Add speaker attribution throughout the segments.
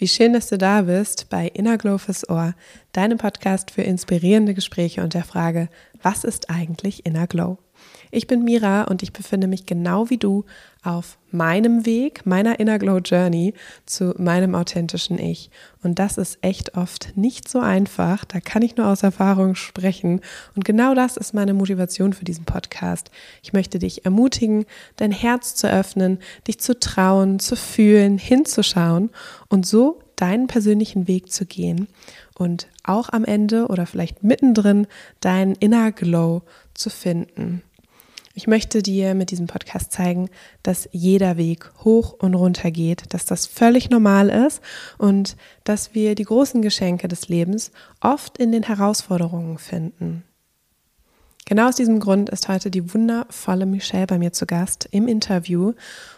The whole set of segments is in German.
Speaker 1: Wie schön, dass du da bist bei Inner Glow fürs Ohr, deinem Podcast für inspirierende Gespräche und der Frage, was ist eigentlich Inner Glow? Ich bin Mira und ich befinde mich genau wie du auf meinem Weg, meiner Inner Glow Journey zu meinem authentischen Ich. Und das ist echt oft nicht so einfach. Da kann ich nur aus Erfahrung sprechen. Und genau das ist meine Motivation für diesen Podcast. Ich möchte dich ermutigen, dein Herz zu öffnen, dich zu trauen, zu fühlen, hinzuschauen und so deinen persönlichen Weg zu gehen und auch am Ende oder vielleicht mittendrin deinen Inner Glow zu finden. Ich möchte dir mit diesem Podcast zeigen, dass jeder Weg hoch und runter geht, dass das völlig normal ist und dass wir die großen Geschenke des Lebens oft in den Herausforderungen finden. Genau aus diesem Grund ist heute die wundervolle Michelle bei mir zu Gast im Interview.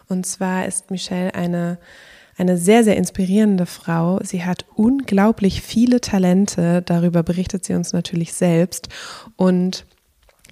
Speaker 1: Und zwar ist Michelle eine, eine sehr, sehr inspirierende Frau. Sie hat unglaublich viele Talente. Darüber berichtet sie uns natürlich selbst. Und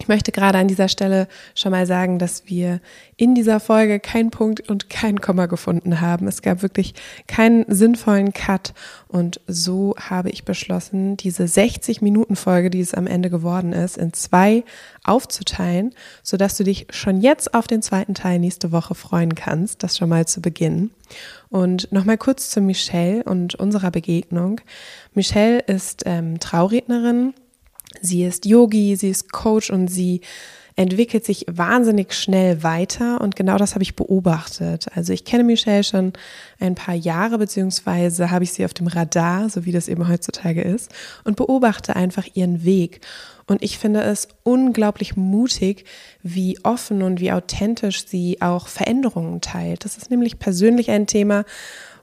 Speaker 1: ich möchte gerade an dieser Stelle schon mal sagen, dass wir in dieser Folge keinen Punkt und kein Komma gefunden haben. Es gab wirklich keinen sinnvollen Cut. Und so habe ich beschlossen, diese 60 Minuten Folge, die es am Ende geworden ist, in zwei aufzuteilen, sodass du dich schon jetzt auf den zweiten Teil nächste Woche freuen kannst. Das schon mal zu Beginn. Und nochmal kurz zu Michelle und unserer Begegnung. Michelle ist ähm, Traurednerin Sie ist Yogi, sie ist Coach und sie entwickelt sich wahnsinnig schnell weiter und genau das habe ich beobachtet. Also ich kenne Michelle schon ein paar Jahre, beziehungsweise habe ich sie auf dem Radar, so wie das eben heutzutage ist, und beobachte einfach ihren Weg. Und ich finde es unglaublich mutig, wie offen und wie authentisch sie auch Veränderungen teilt. Das ist nämlich persönlich ein Thema,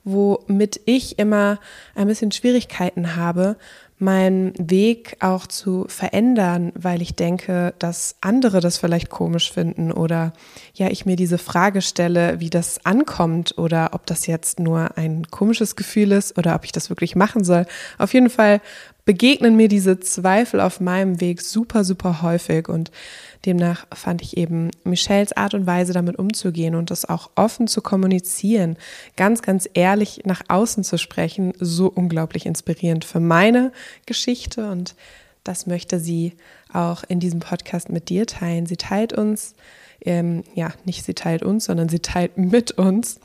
Speaker 1: womit ich immer ein bisschen Schwierigkeiten habe, meinen Weg auch zu verändern, weil ich denke, dass andere das vielleicht komisch finden oder ja, ich mir diese Frage stelle, wie das ankommt oder ob das jetzt nur ein komisches Gefühl ist oder ob ich das wirklich machen soll. Auf jeden Fall begegnen mir diese Zweifel auf meinem Weg super, super häufig und demnach fand ich eben Michelles Art und Weise damit umzugehen und das auch offen zu kommunizieren, ganz, ganz ehrlich nach außen zu sprechen, so unglaublich inspirierend für meine Geschichte und das möchte sie auch in diesem Podcast mit dir teilen. Sie teilt uns, ähm, ja, nicht sie teilt uns, sondern sie teilt mit uns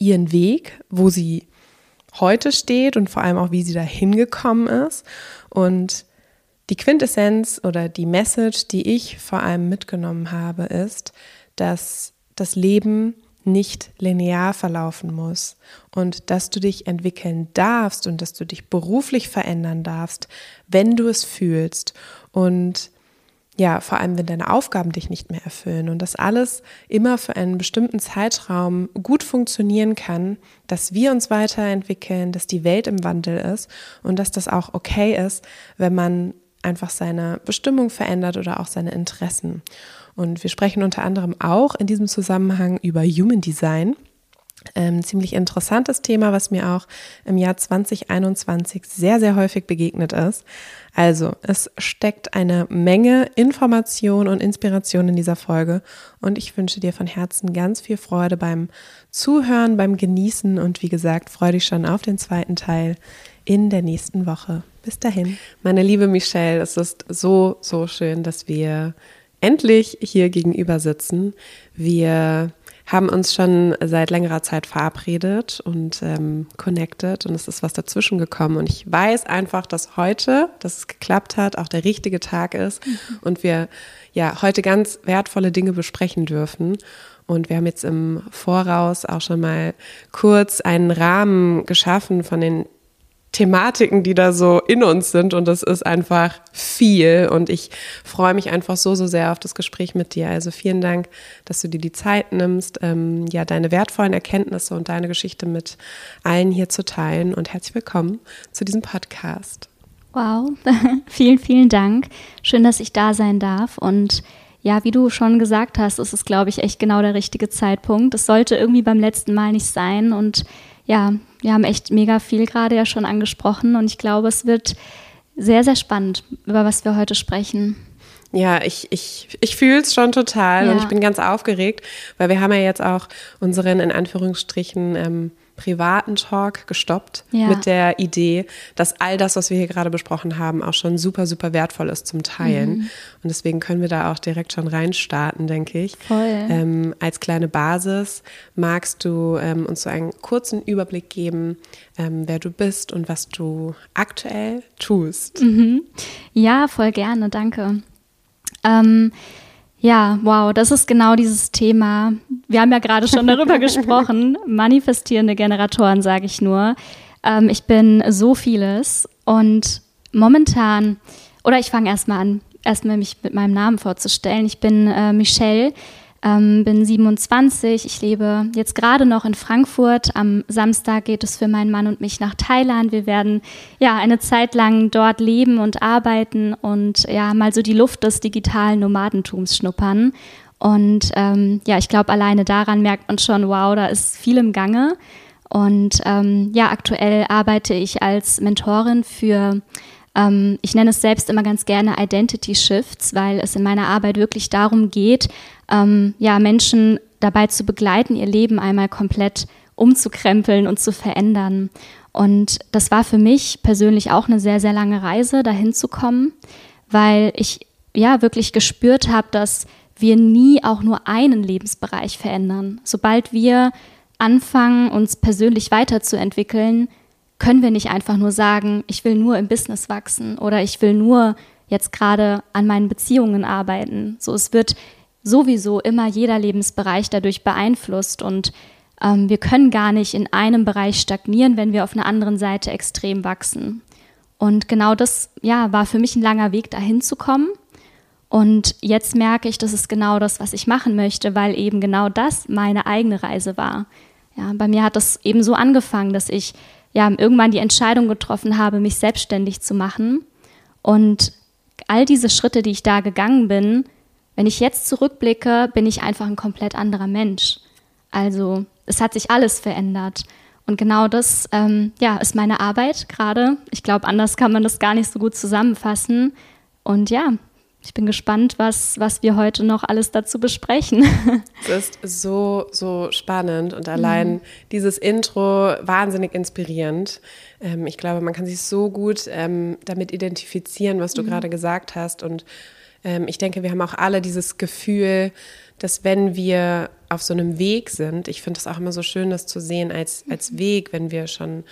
Speaker 1: ihren Weg, wo sie heute steht und vor allem auch, wie sie da hingekommen ist. Und die Quintessenz oder die Message, die ich vor allem mitgenommen habe, ist, dass das Leben nicht linear verlaufen muss und dass du dich entwickeln darfst und dass du dich beruflich verändern darfst, wenn du es fühlst. Und ja, vor allem, wenn deine Aufgaben dich nicht mehr erfüllen und das alles immer für einen bestimmten Zeitraum gut funktionieren kann, dass wir uns weiterentwickeln, dass die Welt im Wandel ist und dass das auch okay ist, wenn man einfach seine Bestimmung verändert oder auch seine Interessen. Und wir sprechen unter anderem auch in diesem Zusammenhang über Human Design. Ähm, ziemlich interessantes Thema, was mir auch im Jahr 2021 sehr, sehr häufig begegnet ist. Also, es steckt eine Menge Information und Inspiration in dieser Folge und ich wünsche dir von Herzen ganz viel Freude beim Zuhören, beim Genießen und wie gesagt, freue dich schon auf den zweiten Teil in der nächsten Woche. Bis dahin. Meine liebe Michelle, es ist so, so schön, dass wir endlich hier gegenüber sitzen. Wir haben uns schon seit längerer Zeit verabredet und ähm, connected und es ist was dazwischen gekommen. Und ich weiß einfach, dass heute, dass es geklappt hat, auch der richtige Tag ist mhm. und wir ja heute ganz wertvolle Dinge besprechen dürfen. Und wir haben jetzt im Voraus auch schon mal kurz einen Rahmen geschaffen von den Thematiken, die da so in uns sind und das ist einfach viel und ich freue mich einfach so, so sehr auf das Gespräch mit dir. Also vielen Dank, dass du dir die Zeit nimmst, ähm, ja, deine wertvollen Erkenntnisse und deine Geschichte mit allen hier zu teilen und herzlich willkommen zu diesem Podcast.
Speaker 2: Wow, vielen, vielen Dank. Schön, dass ich da sein darf und ja, wie du schon gesagt hast, ist es, glaube ich, echt genau der richtige Zeitpunkt. Es sollte irgendwie beim letzten Mal nicht sein und ja, wir haben echt mega viel gerade ja schon angesprochen und ich glaube, es wird sehr, sehr spannend, über was wir heute sprechen.
Speaker 1: Ja, ich, ich, ich fühle es schon total ja. und ich bin ganz aufgeregt, weil wir haben ja jetzt auch unseren in Anführungsstrichen ähm, privaten Talk gestoppt ja. mit der Idee, dass all das, was wir hier gerade besprochen haben, auch schon super, super wertvoll ist zum Teilen. Mhm. Und deswegen können wir da auch direkt schon reinstarten, denke ich.
Speaker 2: Voll.
Speaker 1: Ähm, als kleine Basis magst du ähm, uns so einen kurzen Überblick geben, ähm, wer du bist und was du aktuell tust.
Speaker 2: Mhm. Ja, voll gerne, danke. Ja, wow, das ist genau dieses Thema. Wir haben ja gerade schon darüber gesprochen. Manifestierende Generatoren, sage ich nur. Ähm, ich bin so vieles und momentan, oder ich fange erstmal an, erstmal mich mit meinem Namen vorzustellen. Ich bin äh, Michelle ähm, bin 27, ich lebe jetzt gerade noch in Frankfurt. Am Samstag geht es für meinen Mann und mich nach Thailand. Wir werden ja eine Zeit lang dort leben und arbeiten und ja mal so die Luft des digitalen Nomadentums schnuppern. Und ähm, ja, ich glaube, alleine daran merkt man schon, wow, da ist viel im Gange. Und ähm, ja, aktuell arbeite ich als Mentorin für ähm, ich nenne es selbst immer ganz gerne Identity Shifts, weil es in meiner Arbeit wirklich darum geht, ähm, ja, Menschen dabei zu begleiten, ihr Leben einmal komplett umzukrempeln und zu verändern. Und das war für mich persönlich auch eine sehr, sehr lange Reise, dahin zu kommen, weil ich ja wirklich gespürt habe, dass wir nie auch nur einen Lebensbereich verändern. Sobald wir anfangen, uns persönlich weiterzuentwickeln, können wir nicht einfach nur sagen, ich will nur im Business wachsen oder ich will nur jetzt gerade an meinen Beziehungen arbeiten. So, es wird sowieso immer jeder Lebensbereich dadurch beeinflusst und ähm, wir können gar nicht in einem Bereich stagnieren, wenn wir auf einer anderen Seite extrem wachsen. Und genau das, ja, war für mich ein langer Weg, dahin zu kommen. Und jetzt merke ich, das ist genau das, was ich machen möchte, weil eben genau das meine eigene Reise war. Ja, bei mir hat das eben so angefangen, dass ich ja irgendwann die Entscheidung getroffen habe, mich selbstständig zu machen. Und all diese Schritte, die ich da gegangen bin, wenn ich jetzt zurückblicke, bin ich einfach ein komplett anderer Mensch. Also es hat sich alles verändert. Und genau das ähm, ja, ist meine Arbeit gerade. Ich glaube, anders kann man das gar nicht so gut zusammenfassen. Und ja, ich bin gespannt, was, was wir heute noch alles dazu besprechen.
Speaker 1: Es ist so, so spannend und allein mhm. dieses Intro wahnsinnig inspirierend. Ähm, ich glaube, man kann sich so gut ähm, damit identifizieren, was du mhm. gerade gesagt hast. Und ich denke, wir haben auch alle dieses Gefühl, dass wenn wir auf so einem Weg sind, ich finde es auch immer so schön, das zu sehen als, als. Weg, wenn wir schon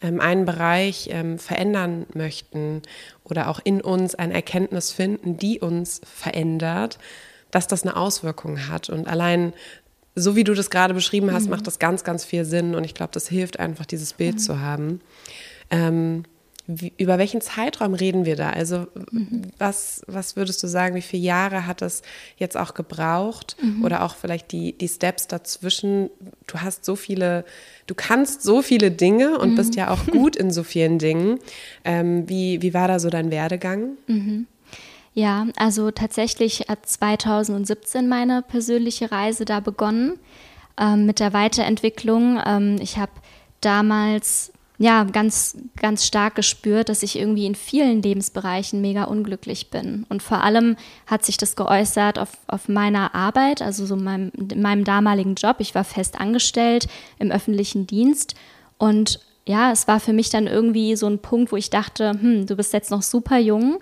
Speaker 1: ähm, einen Bereich ähm, verändern möchten oder auch in uns eine Erkenntnis finden, die uns verändert, dass das eine Auswirkung hat. Und allein so wie du das gerade beschrieben hast, mhm. macht das ganz, ganz viel Sinn. Und ich glaube, das hilft einfach, dieses Bild mhm. zu haben. Ähm, wie, über welchen Zeitraum reden wir da? Also mhm. was, was würdest du sagen, wie viele Jahre hat das jetzt auch gebraucht? Mhm. Oder auch vielleicht die, die Steps dazwischen? Du hast so viele, du kannst so viele Dinge und mhm. bist ja auch gut in so vielen Dingen. Ähm, wie, wie war da so dein Werdegang?
Speaker 2: Mhm. Ja, also tatsächlich hat 2017 meine persönliche Reise da begonnen ähm, mit der Weiterentwicklung. Ähm, ich habe damals ja, ganz, ganz stark gespürt, dass ich irgendwie in vielen Lebensbereichen mega unglücklich bin. Und vor allem hat sich das geäußert auf, auf meiner Arbeit, also so meinem, in meinem damaligen Job. Ich war fest angestellt im öffentlichen Dienst. Und ja, es war für mich dann irgendwie so ein Punkt, wo ich dachte, hm, du bist jetzt noch super jung.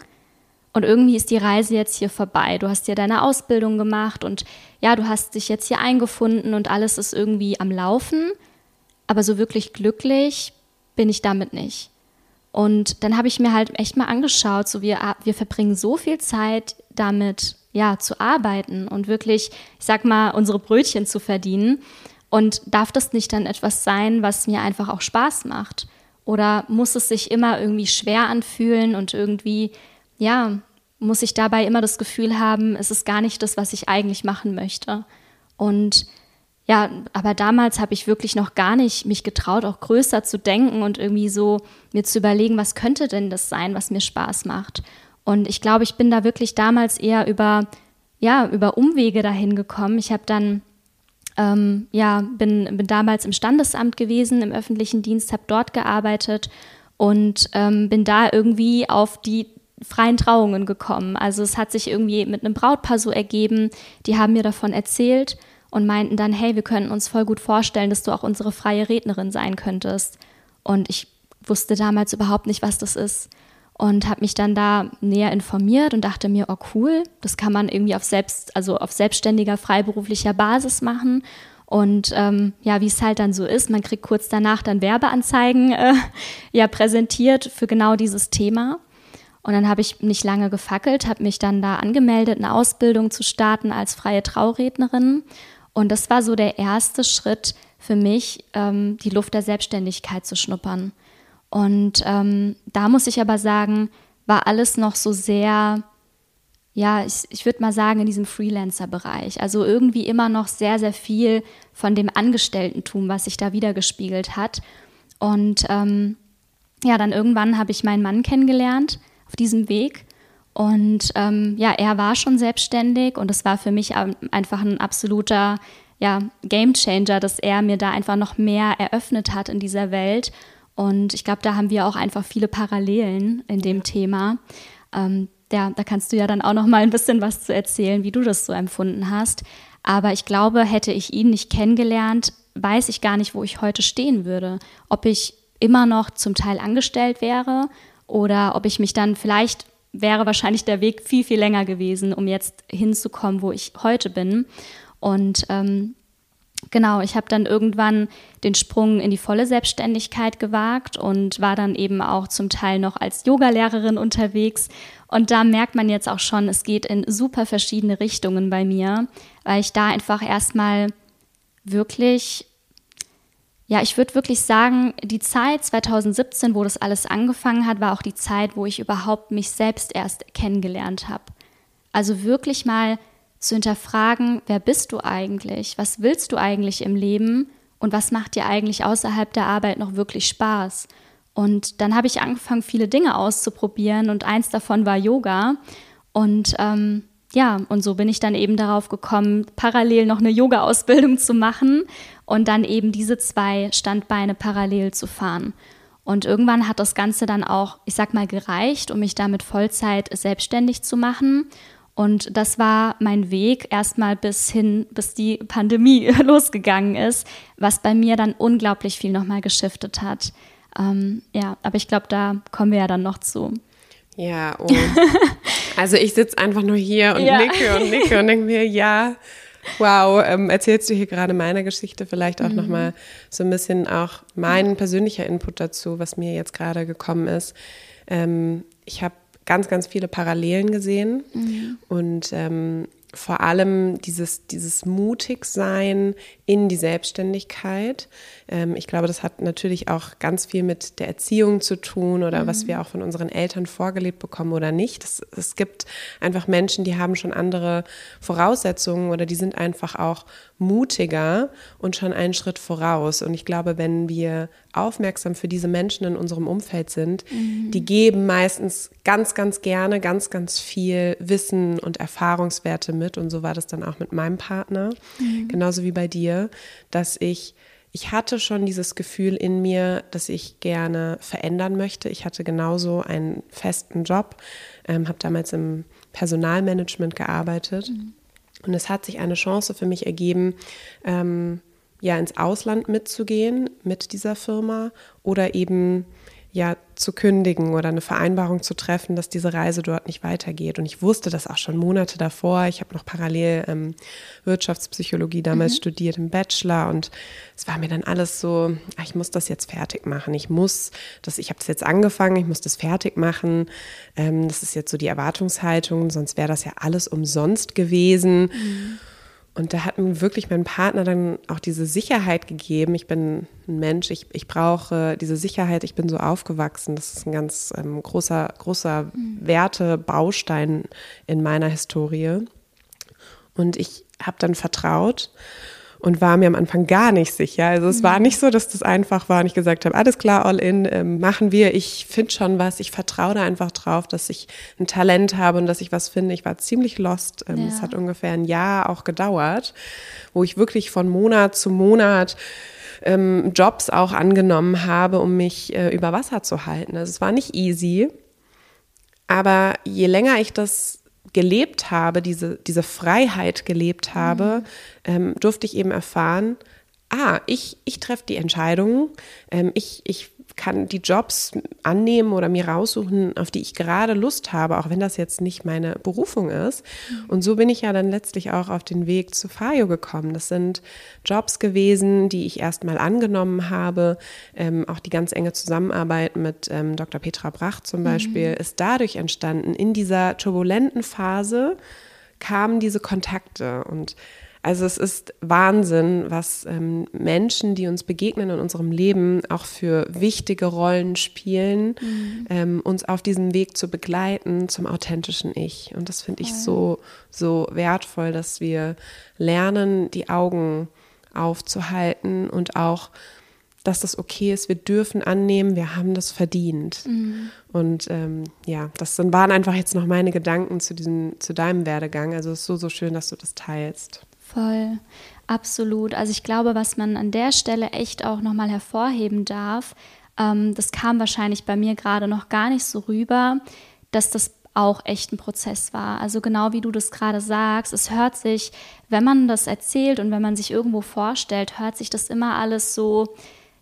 Speaker 2: Und irgendwie ist die Reise jetzt hier vorbei. Du hast hier deine Ausbildung gemacht und ja, du hast dich jetzt hier eingefunden und alles ist irgendwie am Laufen. Aber so wirklich glücklich bin ich damit nicht. Und dann habe ich mir halt echt mal angeschaut, so wir, wir verbringen so viel Zeit damit, ja, zu arbeiten und wirklich, ich sag mal, unsere Brötchen zu verdienen. Und darf das nicht dann etwas sein, was mir einfach auch Spaß macht? Oder muss es sich immer irgendwie schwer anfühlen und irgendwie, ja, muss ich dabei immer das Gefühl haben, es ist gar nicht das, was ich eigentlich machen möchte? Und ja, aber damals habe ich wirklich noch gar nicht mich getraut, auch größer zu denken und irgendwie so mir zu überlegen, was könnte denn das sein, was mir Spaß macht. Und ich glaube, ich bin da wirklich damals eher über, ja, über Umwege dahin gekommen. Ich habe dann, ähm, ja, bin, bin damals im Standesamt gewesen, im öffentlichen Dienst, habe dort gearbeitet und ähm, bin da irgendwie auf die freien Trauungen gekommen. Also es hat sich irgendwie mit einem Brautpaar so ergeben, die haben mir davon erzählt und meinten dann, hey, wir könnten uns voll gut vorstellen, dass du auch unsere freie Rednerin sein könntest. Und ich wusste damals überhaupt nicht, was das ist und habe mich dann da näher informiert und dachte mir, oh cool, das kann man irgendwie auf selbst, also auf selbstständiger freiberuflicher Basis machen. Und ähm, ja, wie es halt dann so ist, man kriegt kurz danach dann Werbeanzeigen äh, ja präsentiert für genau dieses Thema. Und dann habe ich nicht lange gefackelt, habe mich dann da angemeldet, eine Ausbildung zu starten als freie Traurednerin. Und das war so der erste Schritt für mich, ähm, die Luft der Selbstständigkeit zu schnuppern. Und ähm, da muss ich aber sagen, war alles noch so sehr, ja, ich, ich würde mal sagen, in diesem Freelancer-Bereich. Also irgendwie immer noch sehr, sehr viel von dem Angestelltentum, was sich da wiedergespiegelt hat. Und ähm, ja, dann irgendwann habe ich meinen Mann kennengelernt auf diesem Weg. Und ähm, ja, er war schon selbstständig und es war für mich einfach ein absoluter ja, Game Changer, dass er mir da einfach noch mehr eröffnet hat in dieser Welt und ich glaube, da haben wir auch einfach viele Parallelen in dem Thema. Ähm, ja, da kannst du ja dann auch noch mal ein bisschen was zu erzählen, wie du das so empfunden hast. Aber ich glaube, hätte ich ihn nicht kennengelernt, weiß ich gar nicht, wo ich heute stehen würde. Ob ich immer noch zum Teil angestellt wäre oder ob ich mich dann vielleicht wäre wahrscheinlich der Weg viel, viel länger gewesen, um jetzt hinzukommen, wo ich heute bin. Und ähm, Genau, ich habe dann irgendwann den Sprung in die volle Selbstständigkeit gewagt und war dann eben auch zum Teil noch als Yogalehrerin unterwegs. Und da merkt man jetzt auch schon, es geht in super verschiedene Richtungen bei mir, weil ich da einfach erstmal wirklich, ja, ich würde wirklich sagen, die Zeit 2017, wo das alles angefangen hat, war auch die Zeit, wo ich überhaupt mich selbst erst kennengelernt habe. Also wirklich mal zu hinterfragen, wer bist du eigentlich? Was willst du eigentlich im Leben? Und was macht dir eigentlich außerhalb der Arbeit noch wirklich Spaß? Und dann habe ich angefangen, viele Dinge auszuprobieren und eins davon war Yoga. Und ähm, ja, und so bin ich dann eben darauf gekommen, parallel noch eine Yoga-Ausbildung zu machen und dann eben diese zwei Standbeine parallel zu fahren. Und irgendwann hat das Ganze dann auch, ich sag mal, gereicht, um mich damit Vollzeit selbstständig zu machen. Und das war mein Weg erstmal bis hin, bis die Pandemie losgegangen ist, was bei mir dann unglaublich viel nochmal geschiftet hat. Ähm, ja, aber ich glaube, da kommen wir ja dann noch zu.
Speaker 1: Ja, oh. also ich sitze einfach nur hier und ja. nicke und nicke und denke mir, ja, wow, ähm, erzählst du hier gerade meine Geschichte, vielleicht auch mhm. nochmal so ein bisschen auch mein persönlicher Input dazu, was mir jetzt gerade gekommen ist. Ähm, ich habe ganz, ganz viele Parallelen gesehen mhm. und ähm, vor allem dieses, dieses Mutigsein in die Selbstständigkeit. Ähm, ich glaube, das hat natürlich auch ganz viel mit der Erziehung zu tun oder mhm. was wir auch von unseren Eltern vorgelebt bekommen oder nicht. Es, es gibt einfach Menschen, die haben schon andere Voraussetzungen oder die sind einfach auch mutiger und schon einen Schritt voraus. Und ich glaube, wenn wir aufmerksam für diese Menschen in unserem Umfeld sind, mhm. die geben meistens ganz, ganz gerne ganz, ganz viel Wissen und Erfahrungswerte mit. Und so war das dann auch mit meinem Partner, mhm. genauso wie bei dir, dass ich ich hatte schon dieses Gefühl in mir, dass ich gerne verändern möchte. Ich hatte genauso einen festen Job, ähm, habe damals im Personalmanagement gearbeitet. Mhm. Und es hat sich eine Chance für mich ergeben, ähm, ja, ins Ausland mitzugehen mit dieser Firma oder eben ja zu kündigen oder eine Vereinbarung zu treffen, dass diese Reise dort nicht weitergeht. Und ich wusste das auch schon Monate davor. Ich habe noch parallel ähm, Wirtschaftspsychologie damals mhm. studiert im Bachelor und es war mir dann alles so, ach, ich muss das jetzt fertig machen. Ich muss das, ich habe das jetzt angefangen, ich muss das fertig machen. Ähm, das ist jetzt so die Erwartungshaltung, sonst wäre das ja alles umsonst gewesen. Mhm. Und da hat mir wirklich mein Partner dann auch diese Sicherheit gegeben. Ich bin ein Mensch, ich, ich brauche diese Sicherheit, ich bin so aufgewachsen. Das ist ein ganz ähm, großer, großer mhm. Wertebaustein in meiner Historie. Und ich habe dann vertraut und war mir am Anfang gar nicht sicher. Also es mhm. war nicht so, dass das einfach war und ich gesagt habe, alles klar, all in, ähm, machen wir. Ich finde schon was. Ich vertraue da einfach drauf, dass ich ein Talent habe und dass ich was finde. Ich war ziemlich lost. Ähm, ja. Es hat ungefähr ein Jahr auch gedauert, wo ich wirklich von Monat zu Monat ähm, Jobs auch angenommen habe, um mich äh, über Wasser zu halten. Also es war nicht easy. Aber je länger ich das gelebt habe, diese, diese Freiheit gelebt habe, mhm. ähm, durfte ich eben erfahren, ah, ich, ich treffe die Entscheidungen, ähm, ich, ich kann die Jobs annehmen oder mir raussuchen, auf die ich gerade Lust habe, auch wenn das jetzt nicht meine Berufung ist. Mhm. Und so bin ich ja dann letztlich auch auf den Weg zu Fayo gekommen. Das sind Jobs gewesen, die ich erstmal angenommen habe. Ähm, auch die ganz enge Zusammenarbeit mit ähm, Dr. Petra Bracht zum Beispiel mhm. ist dadurch entstanden. In dieser turbulenten Phase kamen diese Kontakte und also es ist Wahnsinn, was ähm, Menschen, die uns begegnen in unserem Leben, auch für wichtige Rollen spielen, mhm. ähm, uns auf diesem Weg zu begleiten zum authentischen Ich. Und das finde ich so, so wertvoll, dass wir lernen, die Augen aufzuhalten und auch dass das okay ist, wir dürfen annehmen, wir haben das verdient. Mhm. Und ähm, ja, das waren einfach jetzt noch meine Gedanken zu diesem, zu deinem Werdegang. Also es ist so, so schön, dass du das teilst.
Speaker 2: Voll, absolut. Also ich glaube, was man an der Stelle echt auch nochmal hervorheben darf, ähm, das kam wahrscheinlich bei mir gerade noch gar nicht so rüber, dass das auch echt ein Prozess war. Also genau wie du das gerade sagst, es hört sich, wenn man das erzählt und wenn man sich irgendwo vorstellt, hört sich das immer alles so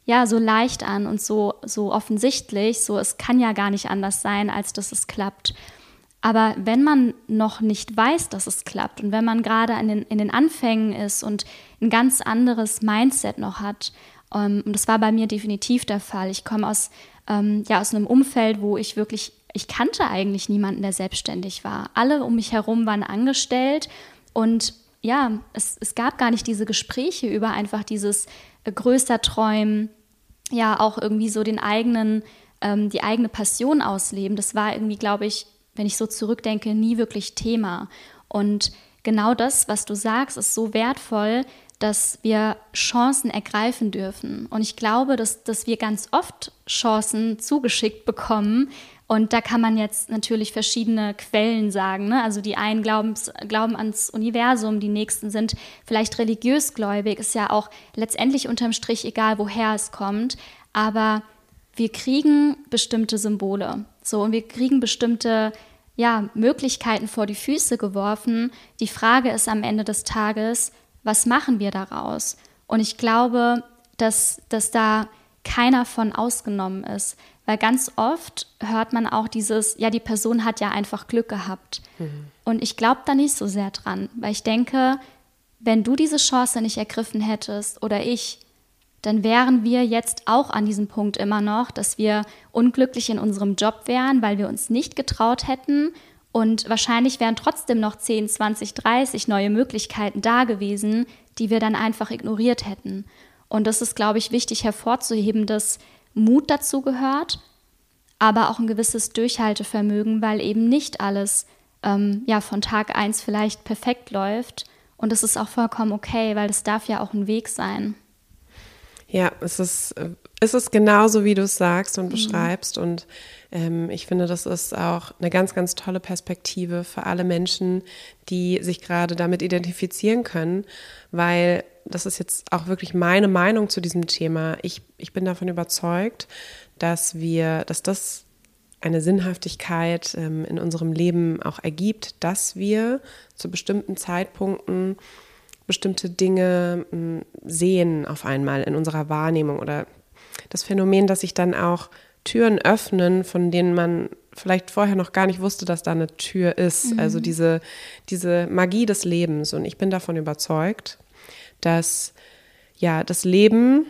Speaker 2: ja, so leicht an und so so offensichtlich, so es kann ja gar nicht anders sein, als dass es klappt. Aber wenn man noch nicht weiß, dass es klappt und wenn man gerade in den, in den Anfängen ist und ein ganz anderes Mindset noch hat, ähm, und das war bei mir definitiv der Fall. Ich komme aus, ähm, ja, aus einem Umfeld, wo ich wirklich, ich kannte eigentlich niemanden, der selbstständig war. Alle um mich herum waren angestellt und ja, es, es gab gar nicht diese Gespräche über einfach dieses äh, größer Träumen, ja, auch irgendwie so den eigenen, ähm, die eigene Passion ausleben. Das war irgendwie, glaube ich, wenn ich so zurückdenke, nie wirklich Thema. Und genau das, was du sagst, ist so wertvoll, dass wir Chancen ergreifen dürfen. Und ich glaube, dass, dass wir ganz oft Chancen zugeschickt bekommen. Und da kann man jetzt natürlich verschiedene Quellen sagen. Ne? Also die einen glauben, ans Universum, die nächsten sind vielleicht religiös gläubig. Ist ja auch letztendlich unterm Strich egal, woher es kommt. Aber wir kriegen bestimmte Symbole. So, und wir kriegen bestimmte ja, Möglichkeiten vor die Füße geworfen. Die Frage ist am Ende des Tages, was machen wir daraus? Und ich glaube, dass, dass da keiner von ausgenommen ist. Weil ganz oft hört man auch dieses, ja, die Person hat ja einfach Glück gehabt. Mhm. Und ich glaube da nicht so sehr dran, weil ich denke, wenn du diese Chance nicht ergriffen hättest oder ich, dann wären wir jetzt auch an diesem Punkt immer noch, dass wir unglücklich in unserem Job wären, weil wir uns nicht getraut hätten. Und wahrscheinlich wären trotzdem noch 10, 20, 30 neue Möglichkeiten da gewesen, die wir dann einfach ignoriert hätten. Und das ist, glaube ich, wichtig hervorzuheben, dass Mut dazu gehört, aber auch ein gewisses Durchhaltevermögen, weil eben nicht alles ähm, ja, von Tag 1 vielleicht perfekt läuft. Und das ist auch vollkommen okay, weil es darf ja auch ein Weg sein.
Speaker 1: Ja, es ist, es ist genauso, wie du es sagst und mhm. beschreibst. Und ähm, ich finde, das ist auch eine ganz, ganz tolle Perspektive für alle Menschen, die sich gerade damit identifizieren können, weil das ist jetzt auch wirklich meine Meinung zu diesem Thema. Ich, ich bin davon überzeugt, dass wir, dass das eine Sinnhaftigkeit ähm, in unserem Leben auch ergibt, dass wir zu bestimmten Zeitpunkten bestimmte Dinge hm, sehen auf einmal in unserer Wahrnehmung oder das Phänomen, dass sich dann auch Türen öffnen, von denen man vielleicht vorher noch gar nicht wusste, dass da eine Tür ist. Mhm. Also diese, diese Magie des Lebens. Und ich bin davon überzeugt, dass ja das Leben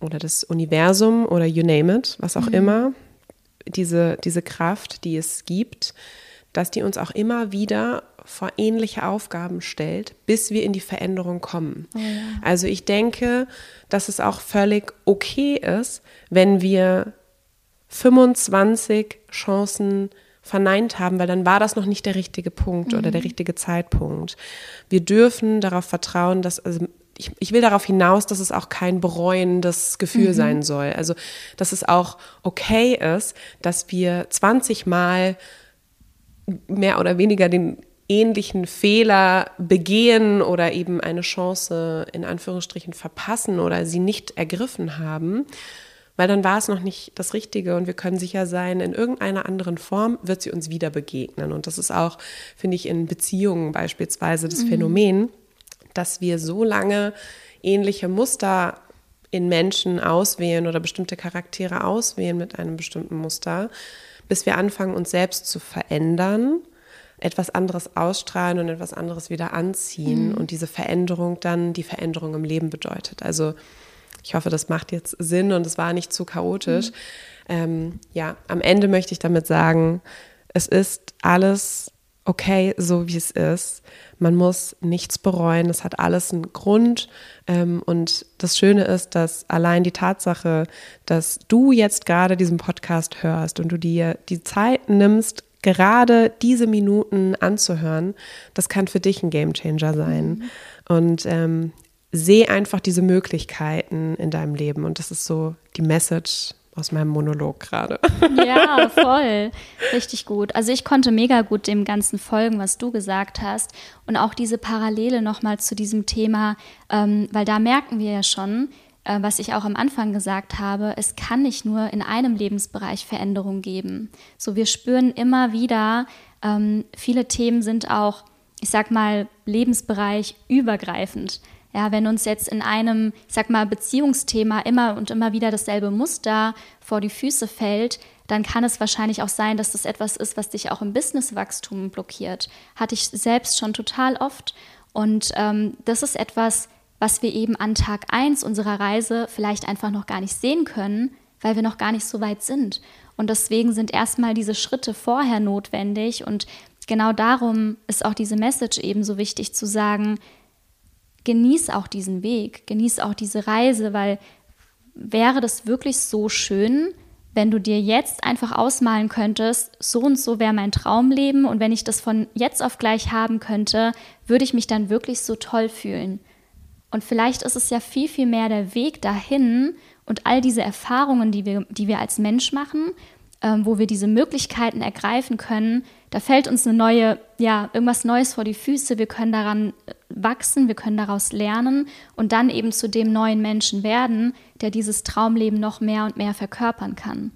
Speaker 1: oder das Universum oder you name it, was auch mhm. immer, diese, diese Kraft, die es gibt, dass die uns auch immer wieder vor ähnliche Aufgaben stellt, bis wir in die Veränderung kommen. Oh ja. Also ich denke, dass es auch völlig okay ist, wenn wir 25 Chancen verneint haben, weil dann war das noch nicht der richtige Punkt mhm. oder der mhm. richtige Zeitpunkt. Wir dürfen darauf vertrauen, dass, also ich, ich will darauf hinaus, dass es auch kein bereuendes Gefühl mhm. sein soll. Also, dass es auch okay ist, dass wir 20 Mal mehr oder weniger den ähnlichen Fehler begehen oder eben eine Chance in Anführungsstrichen verpassen oder sie nicht ergriffen haben, weil dann war es noch nicht das Richtige und wir können sicher sein, in irgendeiner anderen Form wird sie uns wieder begegnen. Und das ist auch, finde ich, in Beziehungen beispielsweise das mhm. Phänomen, dass wir so lange ähnliche Muster in Menschen auswählen oder bestimmte Charaktere auswählen mit einem bestimmten Muster, bis wir anfangen, uns selbst zu verändern, etwas anderes ausstrahlen und etwas anderes wieder anziehen mhm. und diese Veränderung dann die Veränderung im Leben bedeutet. Also ich hoffe, das macht jetzt Sinn und es war nicht zu chaotisch. Mhm. Ähm, ja, am Ende möchte ich damit sagen, es ist alles okay, so wie es ist. Man muss nichts bereuen. Es hat alles einen Grund. Ähm, und das Schöne ist, dass allein die Tatsache, dass du jetzt gerade diesen Podcast hörst und du dir die Zeit nimmst, gerade diese Minuten anzuhören, das kann für dich ein Gamechanger sein. Mhm. Und ähm, sehe einfach diese Möglichkeiten in deinem Leben. Und das ist so die Message aus meinem Monolog gerade.
Speaker 2: Ja, voll. Richtig gut. Also ich konnte mega gut dem Ganzen folgen, was du gesagt hast. Und auch diese Parallele nochmal zu diesem Thema, ähm, weil da merken wir ja schon, äh, was ich auch am Anfang gesagt habe, es kann nicht nur in einem Lebensbereich Veränderung geben. So, wir spüren immer wieder, ähm, viele Themen sind auch, ich sag mal, Lebensbereich übergreifend. Ja, wenn uns jetzt in einem, ich sag mal, Beziehungsthema immer und immer wieder dasselbe Muster vor die Füße fällt, dann kann es wahrscheinlich auch sein, dass das etwas ist, was dich auch im Businesswachstum blockiert. Hatte ich selbst schon total oft. Und ähm, das ist etwas, was wir eben an Tag 1 unserer Reise vielleicht einfach noch gar nicht sehen können, weil wir noch gar nicht so weit sind. Und deswegen sind erstmal diese Schritte vorher notwendig. Und genau darum ist auch diese Message eben so wichtig zu sagen, genieß auch diesen Weg, genieß auch diese Reise, weil wäre das wirklich so schön, wenn du dir jetzt einfach ausmalen könntest, so und so wäre mein Traumleben und wenn ich das von jetzt auf gleich haben könnte, würde ich mich dann wirklich so toll fühlen. Und vielleicht ist es ja viel, viel mehr der Weg dahin und all diese Erfahrungen, die wir, die wir als Mensch machen, ähm, wo wir diese Möglichkeiten ergreifen können, da fällt uns eine neue, ja, irgendwas Neues vor die Füße. Wir können daran äh, wachsen, wir können daraus lernen und dann eben zu dem neuen Menschen werden, der dieses Traumleben noch mehr und mehr verkörpern kann.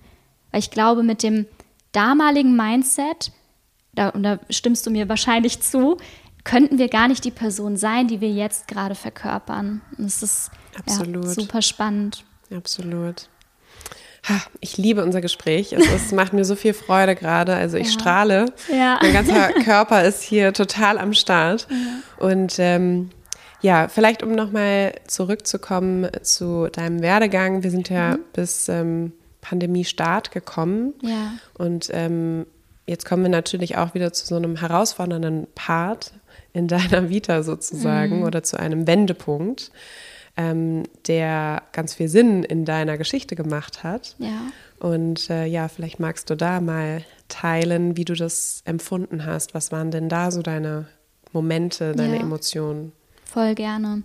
Speaker 2: Weil ich glaube, mit dem damaligen Mindset, da, und da stimmst du mir wahrscheinlich zu, könnten wir gar nicht die Person sein, die wir jetzt gerade verkörpern. Und es ist Ja, super spannend.
Speaker 1: Absolut. Ich liebe unser Gespräch. Es, es macht mir so viel Freude gerade. Also ich ja. strahle. Ja. Mein ganzer Körper ist hier total am Start. Und ähm, ja, vielleicht um nochmal zurückzukommen zu deinem Werdegang. Wir sind ja mhm. bis ähm, Pandemie-Start gekommen. Ja. Und ähm, jetzt kommen wir natürlich auch wieder zu so einem herausfordernden Part in deiner Vita sozusagen mhm. oder zu einem Wendepunkt ähm, der ganz viel Sinn in deiner Geschichte gemacht hat. Ja. Und äh, ja, vielleicht magst du da mal teilen, wie du das empfunden hast. Was waren denn da so deine Momente, deine ja. Emotionen?
Speaker 2: Voll gerne.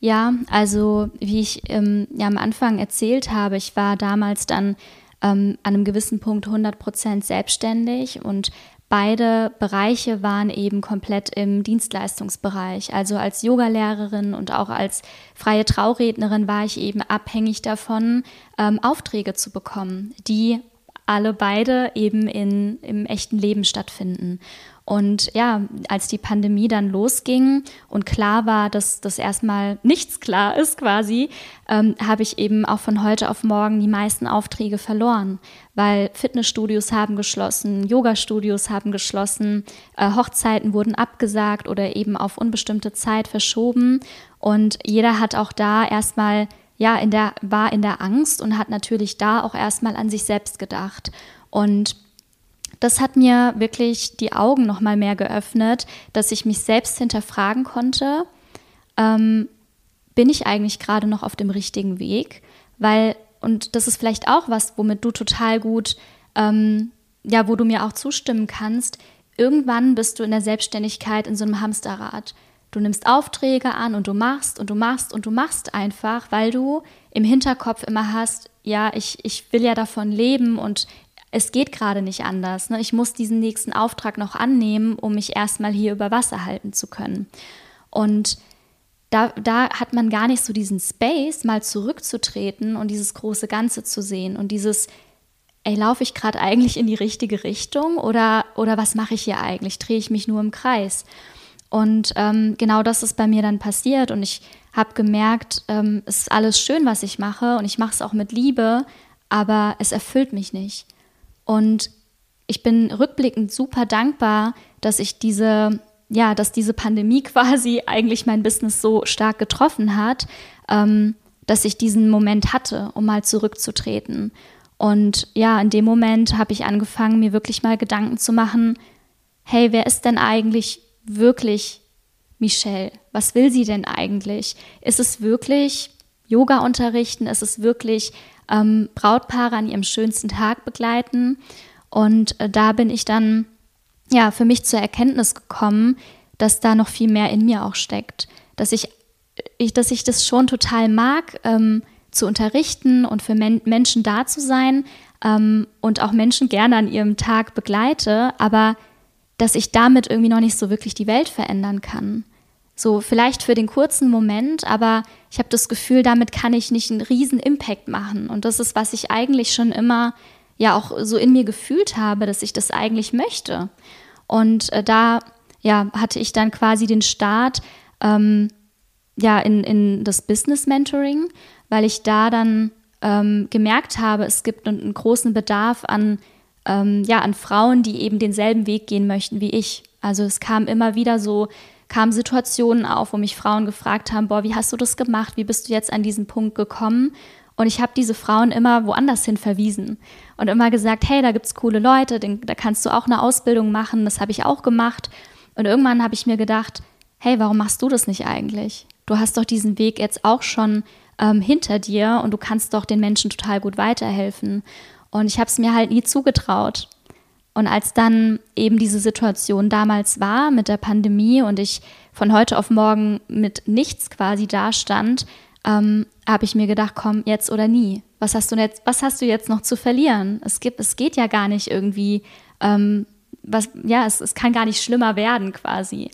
Speaker 2: Ja, also wie ich ähm, ja am Anfang erzählt habe, ich war damals dann ähm, an einem gewissen Punkt 100 Prozent selbstständig und Beide Bereiche waren eben komplett im Dienstleistungsbereich. Also als Yogalehrerin und auch als freie Traurednerin war ich eben abhängig davon, ähm, Aufträge zu bekommen, die alle beide eben in, im echten Leben stattfinden. Und ja, als die Pandemie dann losging und klar war, dass das erstmal nichts klar ist quasi, ähm, habe ich eben auch von heute auf morgen die meisten Aufträge verloren, weil Fitnessstudios haben geschlossen, Yoga-Studios haben geschlossen, äh, Hochzeiten wurden abgesagt oder eben auf unbestimmte Zeit verschoben. Und jeder hat auch da erstmal ja, in der, war in der Angst und hat natürlich da auch erstmal an sich selbst gedacht. Und das hat mir wirklich die Augen noch mal mehr geöffnet, dass ich mich selbst hinterfragen konnte, ähm, bin ich eigentlich gerade noch auf dem richtigen Weg? Weil, und das ist vielleicht auch was, womit du total gut, ähm, ja, wo du mir auch zustimmen kannst, irgendwann bist du in der Selbstständigkeit in so einem Hamsterrad. Du nimmst Aufträge an und du machst und du machst und du machst einfach, weil du im Hinterkopf immer hast, ja, ich, ich will ja davon leben und es geht gerade nicht anders. Ne? Ich muss diesen nächsten Auftrag noch annehmen, um mich erstmal hier über Wasser halten zu können. Und da, da hat man gar nicht so diesen Space, mal zurückzutreten und dieses große Ganze zu sehen und dieses, ey, laufe ich gerade eigentlich in die richtige Richtung oder, oder was mache ich hier eigentlich? Drehe ich mich nur im Kreis? Und ähm, genau das ist bei mir dann passiert und ich habe gemerkt, ähm, es ist alles schön, was ich mache und ich mache es auch mit Liebe, aber es erfüllt mich nicht. Und ich bin rückblickend super dankbar, dass ich diese, ja, dass diese Pandemie quasi eigentlich mein Business so stark getroffen hat, ähm, dass ich diesen Moment hatte, um mal zurückzutreten. Und ja, in dem Moment habe ich angefangen, mir wirklich mal Gedanken zu machen, hey, wer ist denn eigentlich wirklich Michelle? Was will sie denn eigentlich? Ist es wirklich Yoga unterrichten? Ist es wirklich ähm, Brautpaare an ihrem schönsten Tag begleiten? Und äh, da bin ich dann ja für mich zur Erkenntnis gekommen, dass da noch viel mehr in mir auch steckt, dass ich, ich dass ich das schon total mag, ähm, zu unterrichten und für Men Menschen da zu sein ähm, und auch Menschen gerne an ihrem Tag begleite, aber dass ich damit irgendwie noch nicht so wirklich die Welt verändern kann. So vielleicht für den kurzen Moment, aber ich habe das Gefühl, damit kann ich nicht einen riesen Impact machen. Und das ist, was ich eigentlich schon immer ja auch so in mir gefühlt habe, dass ich das eigentlich möchte. Und äh, da ja, hatte ich dann quasi den Start ähm, ja, in, in das Business Mentoring, weil ich da dann ähm, gemerkt habe, es gibt einen, großen Bedarf an ähm, ja, an Frauen, die eben denselben Weg gehen möchten wie ich. Also es kam immer wieder so, kamen Situationen auf, wo mich Frauen gefragt haben, boah, wie hast du das gemacht? Wie bist du jetzt an diesen Punkt gekommen? Und ich habe diese Frauen immer woanders hin verwiesen und immer gesagt, hey, da gibt es coole Leute, da kannst du auch eine Ausbildung machen, das habe ich auch gemacht. Und irgendwann habe ich mir gedacht, hey, warum machst du das nicht eigentlich? Du hast doch diesen Weg jetzt auch schon ähm, hinter dir und du kannst doch den Menschen total gut weiterhelfen. Und ich habe es mir halt nie zugetraut. Und als dann eben diese Situation damals war mit der Pandemie und ich von heute auf morgen mit nichts quasi dastand, ähm, habe ich mir gedacht, komm, jetzt oder nie. Was hast du jetzt, was hast du jetzt noch zu verlieren? Es gibt, es geht ja gar nicht irgendwie, ähm, was, ja, es, es kann gar nicht schlimmer werden quasi.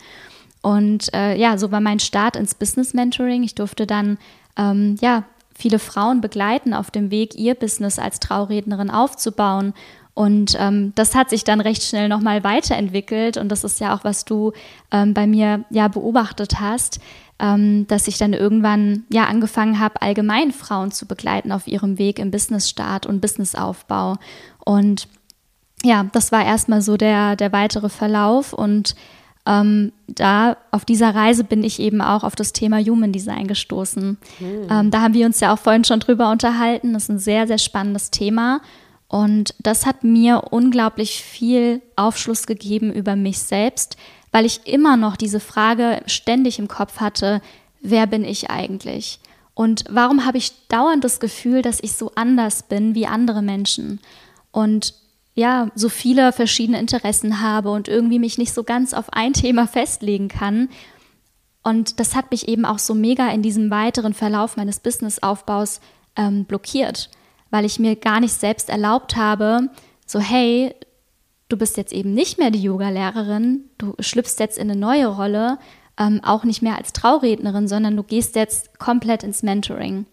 Speaker 2: Und äh, ja, so war mein Start ins Business Mentoring. Ich durfte dann ähm, ja viele Frauen begleiten auf dem Weg, ihr Business als Traurednerin aufzubauen. Und ähm, das hat sich dann recht schnell nochmal weiterentwickelt. Und das ist ja auch, was du ähm, bei mir ja beobachtet hast, ähm, dass ich dann irgendwann ja angefangen habe, allgemein Frauen zu begleiten auf ihrem Weg im Businessstart und Businessaufbau. Und ja, das war erstmal so der, der weitere Verlauf. Und ähm, da auf dieser Reise bin ich eben auch auf das Thema Human Design gestoßen. Mhm. Ähm, da haben wir uns ja auch vorhin schon drüber unterhalten. Das ist ein sehr, sehr spannendes Thema. Und das hat mir unglaublich viel Aufschluss gegeben über mich selbst, weil ich immer noch diese Frage ständig im Kopf hatte, wer bin ich eigentlich? Und warum habe ich dauernd das Gefühl, dass ich so anders bin wie andere Menschen? Und ja, so viele verschiedene Interessen habe und irgendwie mich nicht so ganz auf ein Thema festlegen kann. Und das hat mich eben auch so mega in diesem weiteren Verlauf meines Businessaufbaus ähm, blockiert, weil ich mir gar nicht selbst erlaubt habe, so hey, du bist jetzt eben nicht mehr die Yoga-Lehrerin, du schlüpfst jetzt in eine neue Rolle, ähm, auch nicht mehr als Traurednerin, sondern du gehst jetzt komplett ins Mentoring.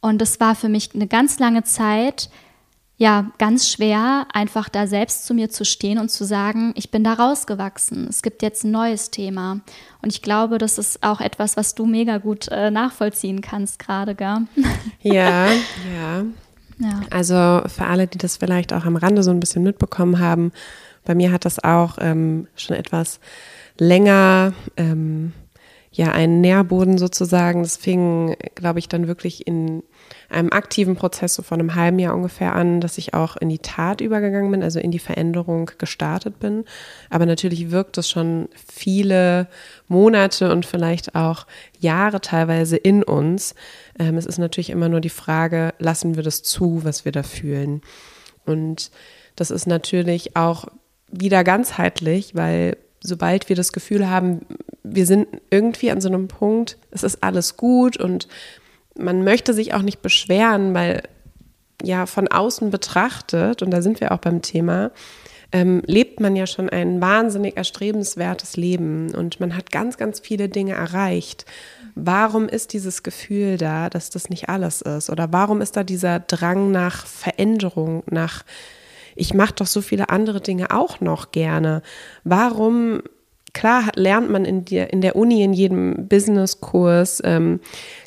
Speaker 2: Und das war für mich eine ganz lange Zeit, ja, ganz schwer, einfach da selbst zu mir zu stehen und zu sagen, ich bin da rausgewachsen. Es gibt jetzt ein neues Thema. Und ich glaube, das ist auch etwas, was du mega gut äh, nachvollziehen kannst gerade, gell?
Speaker 1: Ja, ja. Also für alle, die das vielleicht auch am Rande so ein bisschen mitbekommen haben, bei mir hat das auch ähm, schon etwas länger ähm, ja einen Nährboden sozusagen. Das fing, glaube ich, dann wirklich in einem aktiven Prozess so vor einem halben Jahr ungefähr an, dass ich auch in die Tat übergegangen bin, also in die Veränderung gestartet bin. Aber natürlich wirkt es schon viele Monate und vielleicht auch Jahre teilweise in uns. Ähm, es ist natürlich immer nur die Frage, lassen wir das zu, was wir da fühlen. Und das ist natürlich auch wieder ganzheitlich, weil sobald wir das Gefühl haben, wir sind irgendwie an so einem Punkt, es ist alles gut und man möchte sich auch nicht beschweren, weil ja von außen betrachtet, und da sind wir auch beim Thema, ähm, lebt man ja schon ein wahnsinnig erstrebenswertes Leben und man hat ganz, ganz viele Dinge erreicht. Warum ist dieses Gefühl da, dass das nicht alles ist? Oder warum ist da dieser Drang nach Veränderung, nach ich mache doch so viele andere Dinge auch noch gerne. Warum klar lernt man in der, in der Uni, in jedem Businesskurs, ähm,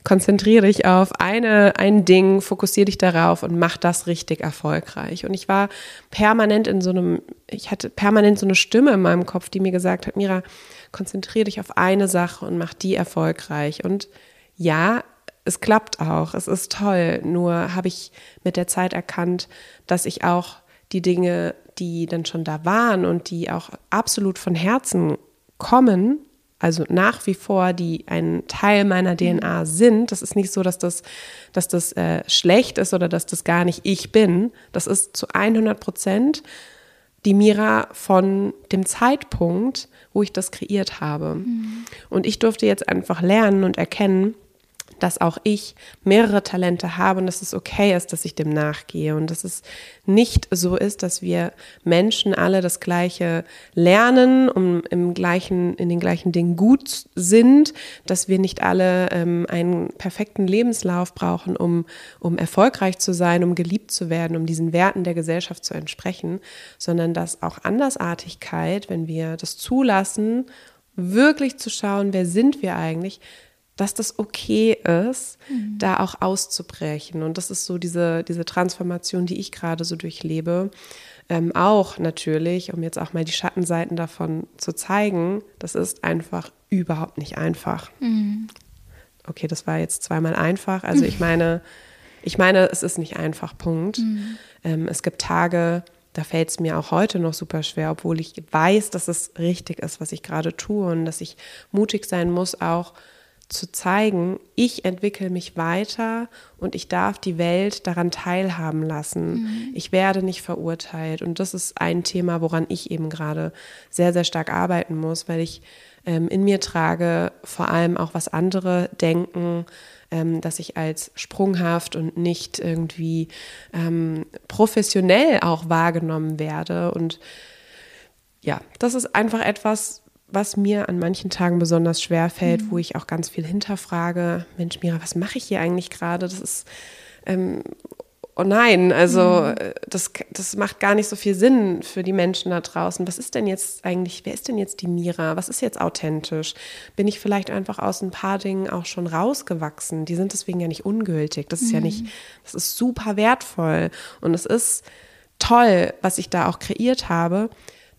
Speaker 1: konzentriere dich auf eine, ein Ding, fokussiere dich darauf und mach das richtig erfolgreich. Und ich war permanent in so einem, ich hatte permanent so eine Stimme in meinem Kopf, die mir gesagt hat, Mira, konzentriere dich auf eine Sache und mach die erfolgreich. Und ja, es klappt auch, es ist toll. Nur habe ich mit der Zeit erkannt, dass ich auch die Dinge, die dann schon da waren und die auch absolut von Herzen kommen, also nach wie vor, die ein Teil meiner DNA sind. Das ist nicht so, dass das, dass das äh, schlecht ist oder dass das gar nicht ich bin. Das ist zu 100 Prozent die Mira von dem Zeitpunkt, wo ich das kreiert habe. Mhm. Und ich durfte jetzt einfach lernen und erkennen, dass auch ich mehrere Talente habe und dass es okay ist, dass ich dem nachgehe und dass es nicht so ist, dass wir Menschen alle das Gleiche lernen, um im gleichen, in den gleichen Dingen gut sind, dass wir nicht alle ähm, einen perfekten Lebenslauf brauchen, um, um erfolgreich zu sein, um geliebt zu werden, um diesen Werten der Gesellschaft zu entsprechen, sondern dass auch Andersartigkeit, wenn wir das zulassen, wirklich zu schauen, wer sind wir eigentlich, dass das okay ist, mhm. da auch auszubrechen. Und das ist so diese, diese Transformation, die ich gerade so durchlebe. Ähm, auch natürlich, um jetzt auch mal die Schattenseiten davon zu zeigen, das ist einfach überhaupt nicht einfach. Mhm. Okay, das war jetzt zweimal einfach. Also ich meine, ich meine, es ist nicht einfach, Punkt. Mhm. Ähm, es gibt Tage, da fällt es mir auch heute noch super schwer, obwohl ich weiß, dass es richtig ist, was ich gerade tue und dass ich mutig sein muss, auch zu zeigen, ich entwickle mich weiter und ich darf die Welt daran teilhaben lassen. Mhm. Ich werde nicht verurteilt. Und das ist ein Thema, woran ich eben gerade sehr, sehr stark arbeiten muss, weil ich ähm, in mir trage, vor allem auch was andere denken, ähm, dass ich als sprunghaft und nicht irgendwie ähm, professionell auch wahrgenommen werde. Und ja, das ist einfach etwas, was mir an manchen Tagen besonders schwer fällt, mhm. wo ich auch ganz viel hinterfrage, Mensch, Mira, was mache ich hier eigentlich gerade? Das ist, ähm, oh nein, also mhm. Äh, das, das macht gar nicht so viel Sinn für die Menschen da draußen. Was ist denn jetzt eigentlich, wer ist denn jetzt die Mira? Was ist jetzt authentisch? Bin ich vielleicht einfach aus ein paar Dingen auch schon rausgewachsen? Die sind deswegen ja nicht ungültig. Das ist mhm. ja nicht, das ist super wertvoll und es ist toll, was ich da auch kreiert habe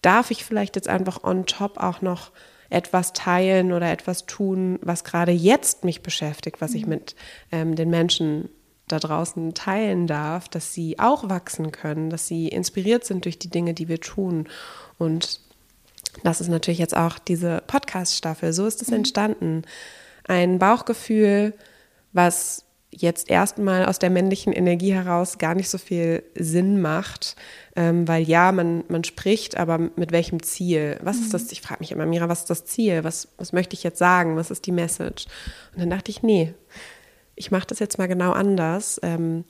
Speaker 1: darf ich vielleicht jetzt einfach on top auch noch etwas teilen oder etwas tun, was gerade jetzt mich beschäftigt, was ich mhm. mit ähm, den Menschen da draußen teilen darf, dass sie auch wachsen können, dass sie inspiriert sind durch die Dinge, die wir tun. Und das ist natürlich jetzt auch diese Podcast-Staffel. So ist es mhm. entstanden. Ein Bauchgefühl, was jetzt erstmal aus der männlichen Energie heraus gar nicht so viel Sinn macht, ähm, weil ja, man, man spricht, aber mit welchem Ziel? Was ist das? Mhm. Ich frage mich immer, Mira, was ist das Ziel? Was, was möchte ich jetzt sagen? Was ist die Message? Und dann dachte ich, nee, ich mache das jetzt mal genau anders. Ähm,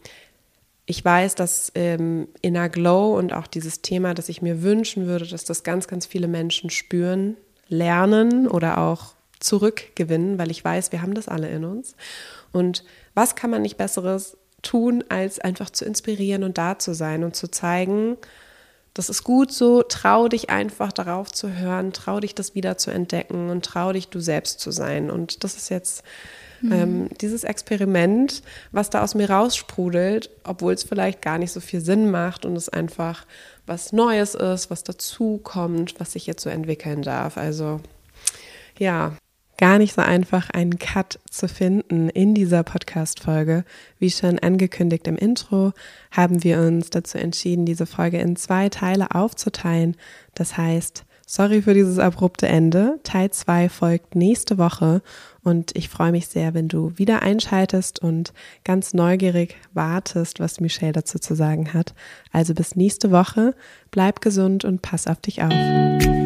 Speaker 1: ich weiß, dass ähm, Inner Glow und auch dieses Thema, das ich mir wünschen würde, dass das ganz, ganz viele Menschen spüren, lernen oder auch zurückgewinnen, weil ich weiß, wir haben das alle in uns. Und was kann man nicht Besseres tun, als einfach zu inspirieren und da zu sein und zu zeigen, das ist gut so, trau dich einfach darauf zu hören, trau dich das wieder zu entdecken und trau dich du selbst zu sein. Und das ist jetzt mhm. ähm, dieses Experiment, was da aus mir raussprudelt, obwohl es vielleicht gar nicht so viel Sinn macht und es einfach was Neues ist, was dazu kommt, was sich jetzt so entwickeln darf. Also ja, gar nicht so einfach, einen Cut zu finden in dieser Podcast-Folge. Wie schon angekündigt im Intro, haben wir uns dazu entschieden, diese Folge in zwei Teile aufzuteilen. Das heißt, sorry für dieses abrupte Ende. Teil 2 folgt nächste Woche und ich freue mich sehr, wenn du wieder einschaltest und ganz neugierig wartest, was Michelle dazu zu sagen hat. Also bis nächste Woche. Bleib gesund und pass auf dich auf.